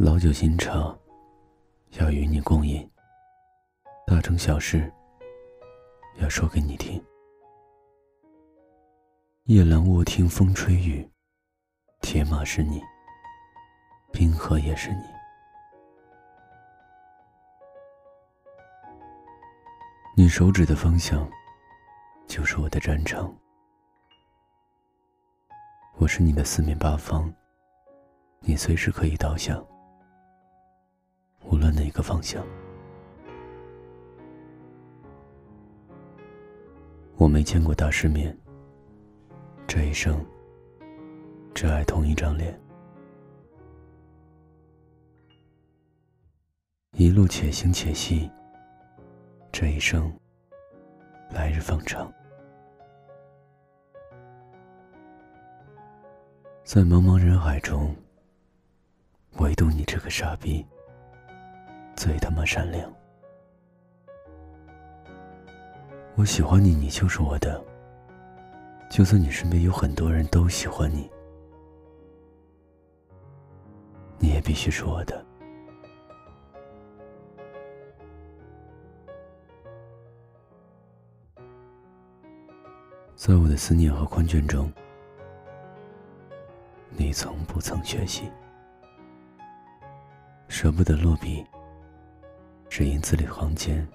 老酒新茶，要与你共饮；大城小事，要说给你听。夜阑卧听风吹雨，铁马是你，冰河也是你。你手指的方向，就是我的战场。我是你的四面八方，你随时可以倒下，一个方向。我没见过大世面，这一生只爱同一张脸，一路且行且惜，这一生来日方长。在茫茫人海中，唯独你这个傻逼最他妈善良。我喜欢你，你就是我的。就算你身边有很多人都喜欢你，你也必须是我的。在我的思念和困倦中。你从不曾缺席，舍不得落笔，只因字里行间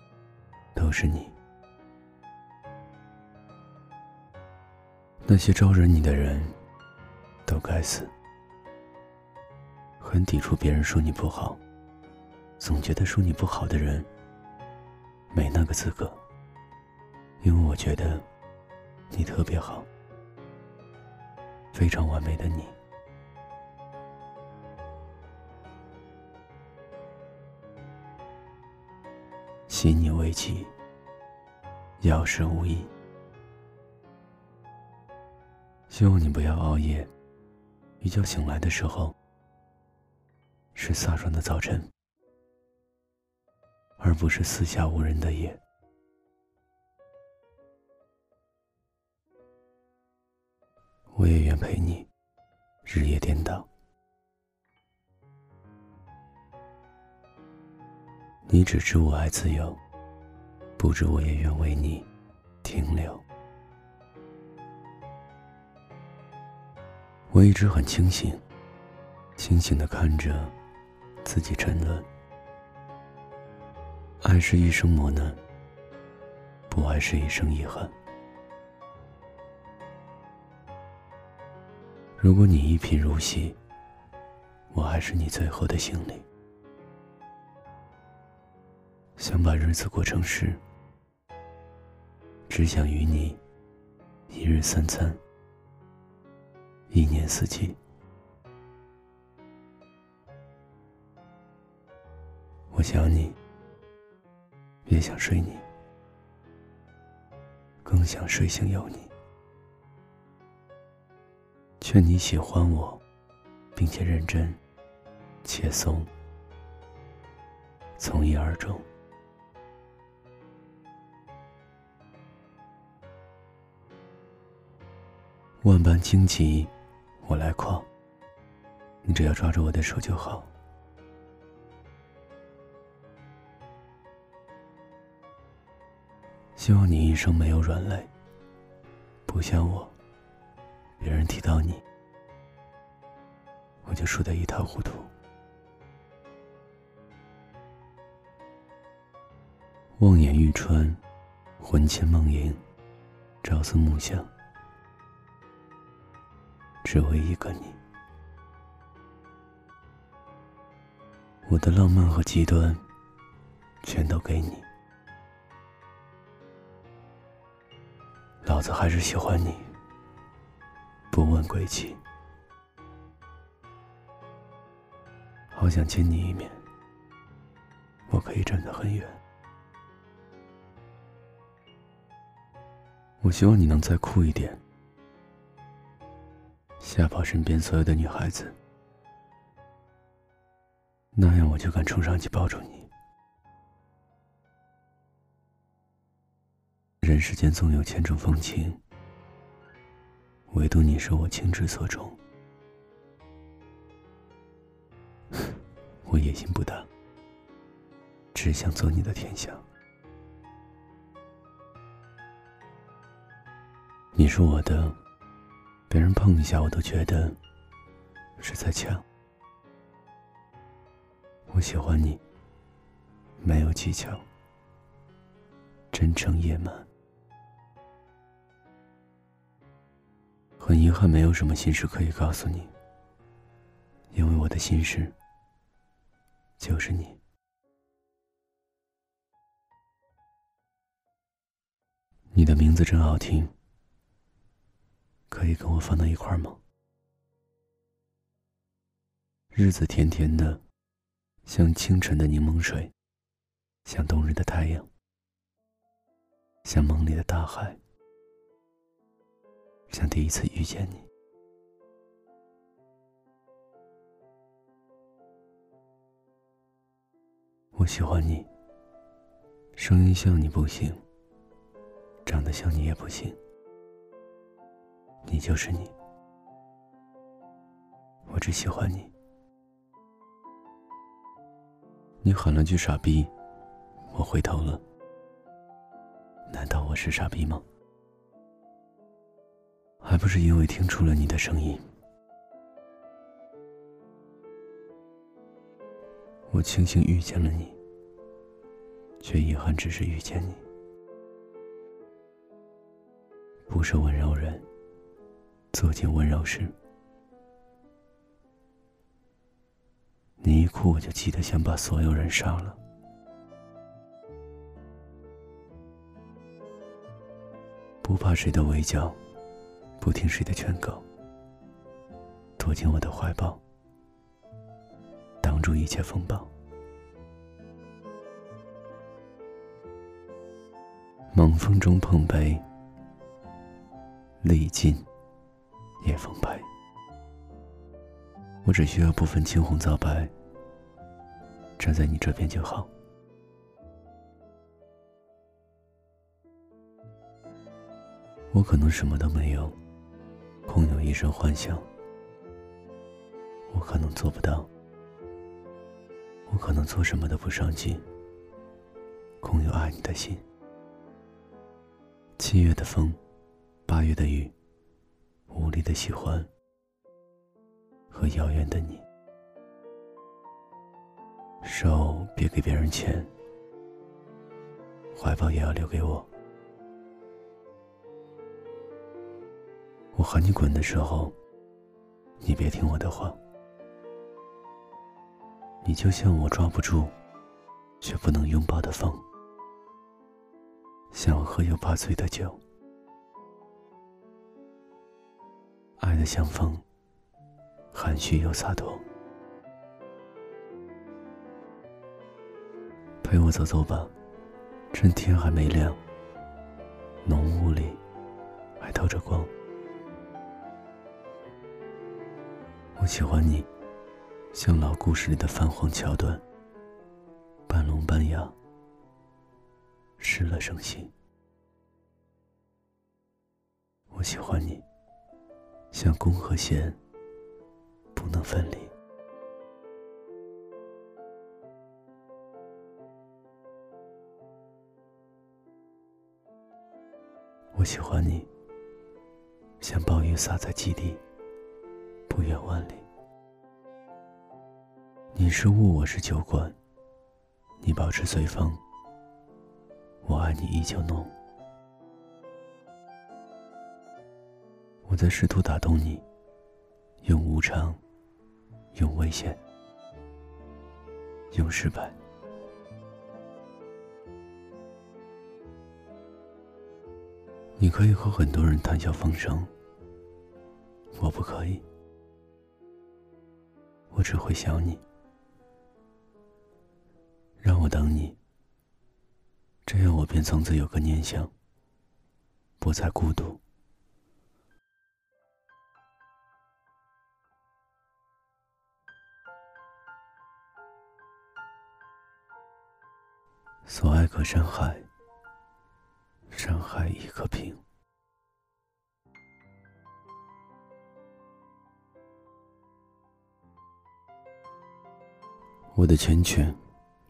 都是你。那些招惹你的人，都该死。很抵触别人说你不好，总觉得说你不好的人，没那个资格。因为我觉得你特别好，非常完美的你。喜你为妻，药石无益。希望你不要熬夜，一觉醒来的时候是飒爽的早晨，而不是四下无人的夜。我也愿陪你日夜颠倒。你只知我爱自由，不知我也愿为你停留。我一直很清醒，清醒的看着自己沉沦。爱是一生磨难，不爱是一生遗憾。如果你一贫如洗，我还是你最后的行李。想把日子过成诗，只想与你一日三餐，一年四季。我想你，也想睡你，更想睡醒有你。劝你喜欢我，并且认真、且松，从一而终。万般荆棘，我来跨。你只要抓住我的手就好。希望你一生没有软肋，不像我，别人提到你，我就输得一塌糊涂。望眼欲穿，魂牵梦萦，朝思暮想。只为一个你，我的浪漫和极端，全都给你。老子还是喜欢你，不问归期。好想见你一面，我可以站得很远。我希望你能再酷一点。吓跑身边所有的女孩子，那样我就敢冲上去抱住你。人世间总有千种风情，唯独你是我情之所钟。我野心不大，只想做你的天下。你是我的，别人碰一下我都觉得是在抢。我喜欢你，没有技巧，真诚野蛮。很遗憾，没有什么心事可以告诉你，因为我的心事就是你。你的名字真好听。可以跟我放到一块儿吗？日子甜甜的，像清晨的柠檬水，像冬日的太阳，像梦里的大海，像第一次遇见你。我喜欢你，声音像你不行，长得像你也不行。你就是你，我只喜欢你。你喊了句“傻逼”，我回头了。难道我是傻逼吗？还不是因为听出了你的声音。我庆幸遇见了你，却遗憾只是遇见你，不是温柔人。做尽温柔事，你一哭我就急得想把所有人杀了。不怕谁的围剿，不听谁的劝告，躲进我的怀抱，挡住一切风暴。猛风中碰杯，历尽。夜风白，我只需要不分青红皂白，站在你这边就好。我可能什么都没有，空有一身幻想。我可能做不到，我可能做什么都不上进，空有爱你的心。七月的风，八月的雨。无力的喜欢和遥远的你，手别给别人牵，怀抱也要留给我。我喊你滚的时候，你别听我的话。你就像我抓不住却不能拥抱的风，像我喝又怕醉的酒。的像风，含蓄又洒脱。陪我走走吧，趁天还没亮，浓雾里还透着光。我喜欢你，像老故事里的泛黄桥段，半聋半哑，失了声息。我喜欢你。像弓和弦，不能分离。我喜欢你，像暴雨洒在基地，不远万里。你是雾，我是酒馆，你保持随风，我爱你依旧浓。我在试图打动你，用无常，用危险，用失败。你可以和很多人谈笑风生，我不可以。我只会想你，让我等你，这样我便从此有个念想，不再孤独。所爱隔山海，山海亦可平。我的缱绻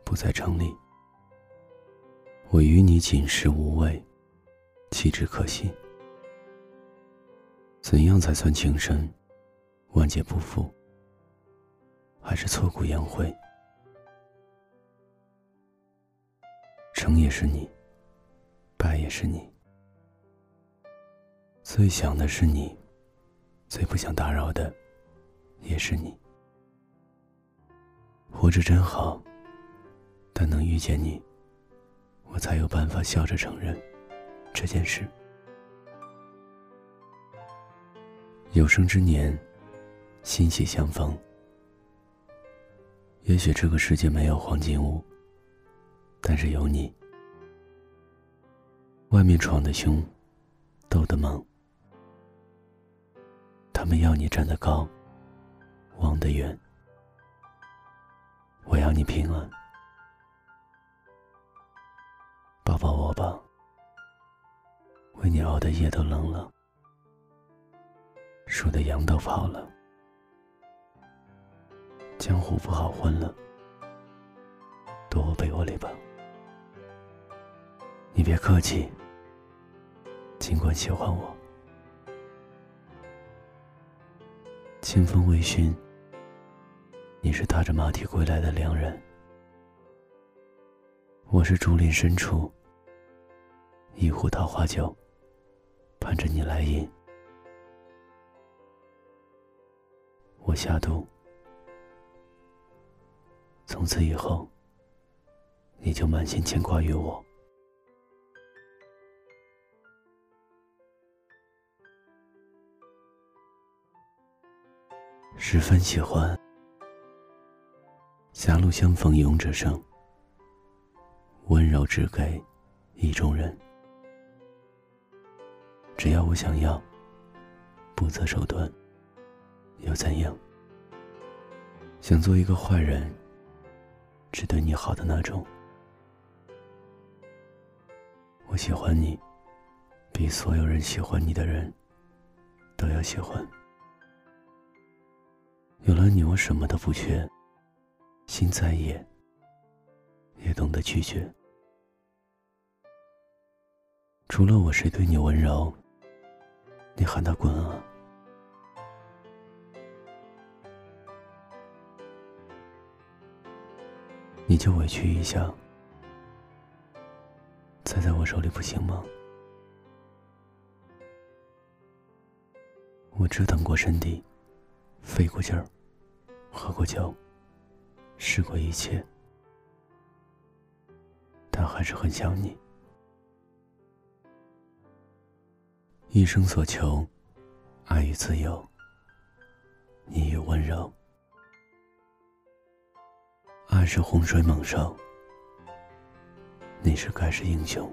不在城里，我与你锦时无味，弃之可惜。怎样才算情深？万劫不复，还是挫骨扬灰？成也是你，败也是你。最想的是你，最不想打扰的也是你。活着真好，但能遇见你，我才有办法笑着承认这件事。有生之年，欣喜相逢。也许这个世界没有黄金屋，但是有你。外面闯的凶，斗的猛，他们要你站得高，望得远。我要你平安，抱抱我吧。为你熬的夜都冷了，数的羊都跑了，江湖不好混了，躲我被窝里吧。你别客气，尽管喜欢我。清风微醺。你是踏着马蹄归来的良人，我是竹林深处一壶桃花酒，盼着你来饮。我下毒，从此以后，你就满心牵挂于我，十分喜欢。狭路相逢勇者胜，温柔只给意中人。只要我想要，不择手段，又怎样？想做一个坏人，只对你好的那种。我喜欢你，比所有人喜欢你的人都要喜欢。有了你，我什么都不缺。心再野，也懂得拒绝。除了我，谁对你温柔？你喊他滚啊！你就委屈一下，栽在我手里不行吗？我折腾过身体，费过劲儿，喝过酒。试过一切，但还是很想你。一生所求，爱与自由，你与温柔。爱是洪水猛兽，你是盖世英雄。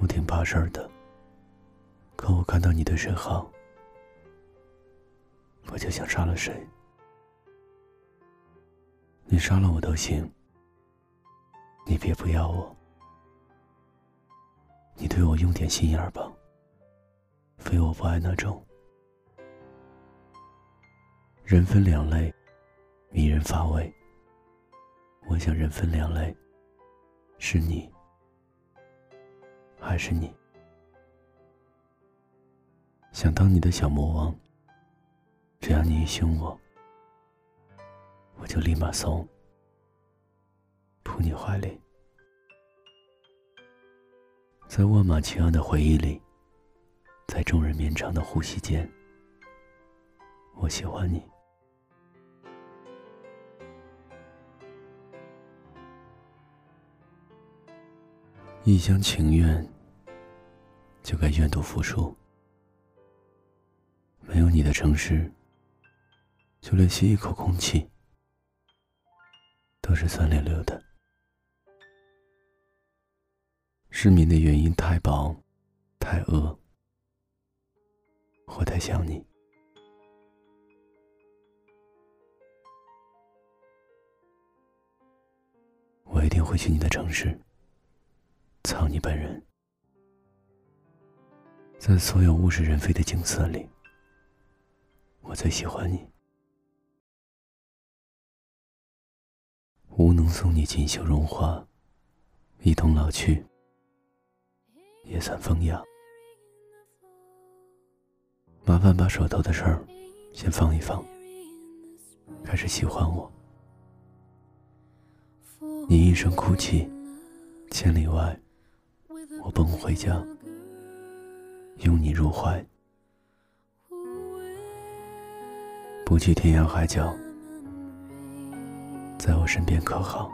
我挺怕事儿的，可我看到你对谁好。我就想杀了谁，你杀了我都行。你别不要我，你对我用点心眼儿吧，非我不爱那种。人分两类，迷人乏味。我想人分两类，是你，还是你？想当你的小魔王。只要你一凶我，我就立马怂，扑你怀里。在万马齐喑的回忆里，在众人绵长的呼吸间，我喜欢你。一厢情愿，就该愿赌服输。没有你的城市。就连吸一口空气都是酸溜溜的。失眠的原因太饱，太饿，或太想你。我一定会去你的城市，藏你本人，在所有物是人非的景色里，我最喜欢你。无能送你锦绣荣华一同老去也算风雅。麻烦把手头的事儿先放一放开始喜欢我。你一声哭泣千里外我奔回家拥你入怀。不去天涯海角，在我身边可好？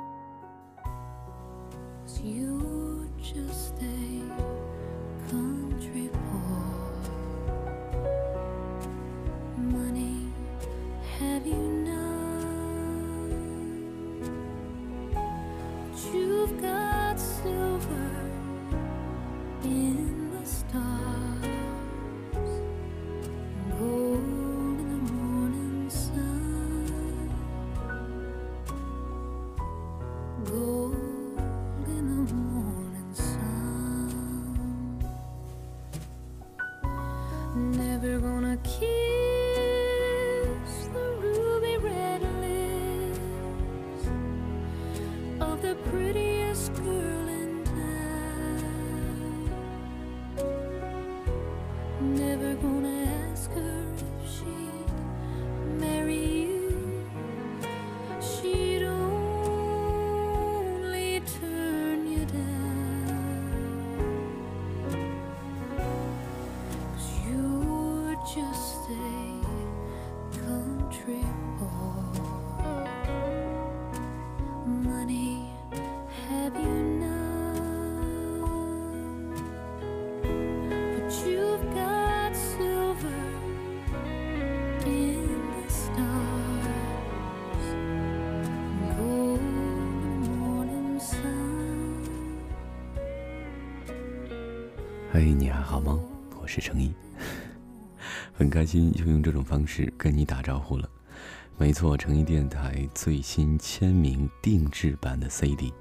嘿，你还好吗？我是程一，很开心又用这种方式跟你打招呼了。没错，程一电台最新签名定制版的 CD，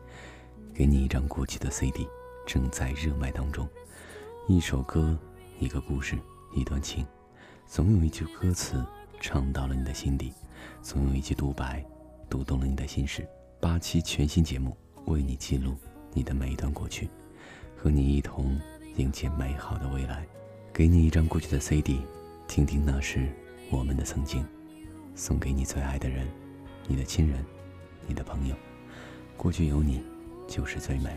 给你一张过去的 CD，正在热卖当中。一首歌，一个故事，一段情，总有一句歌词唱到了你的心底，总有一句独白读懂了你的心事。八期全新节目，为你记录你的每一段过去，和你一同迎接美好的未来。给你一张过去的 CD，听听那是我们的曾经，送给你最爱的人，你的亲人，你的朋友。过去有你就是最美，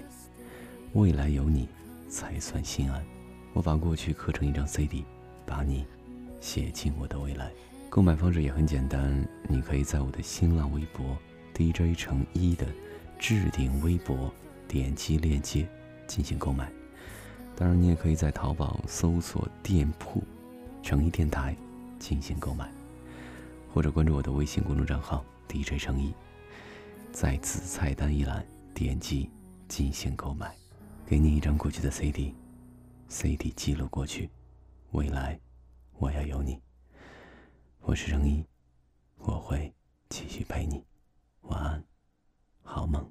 未来有你才算心安。我把过去刻成一张 CD，把你写进我的未来。购买方式也很简单，你可以在我的新浪微博 DJ 程一的置顶微博点击链接进行购买。当然，你也可以在淘宝搜索店铺“诚意电台”进行购买，或者关注我的微信公众账号 “DJ 诚意”，在子菜单一栏点击进行购买。给你一张过去的 CD，CD 记录过去，未来我要有你。我是诚一，我会继续陪你。晚安，好梦。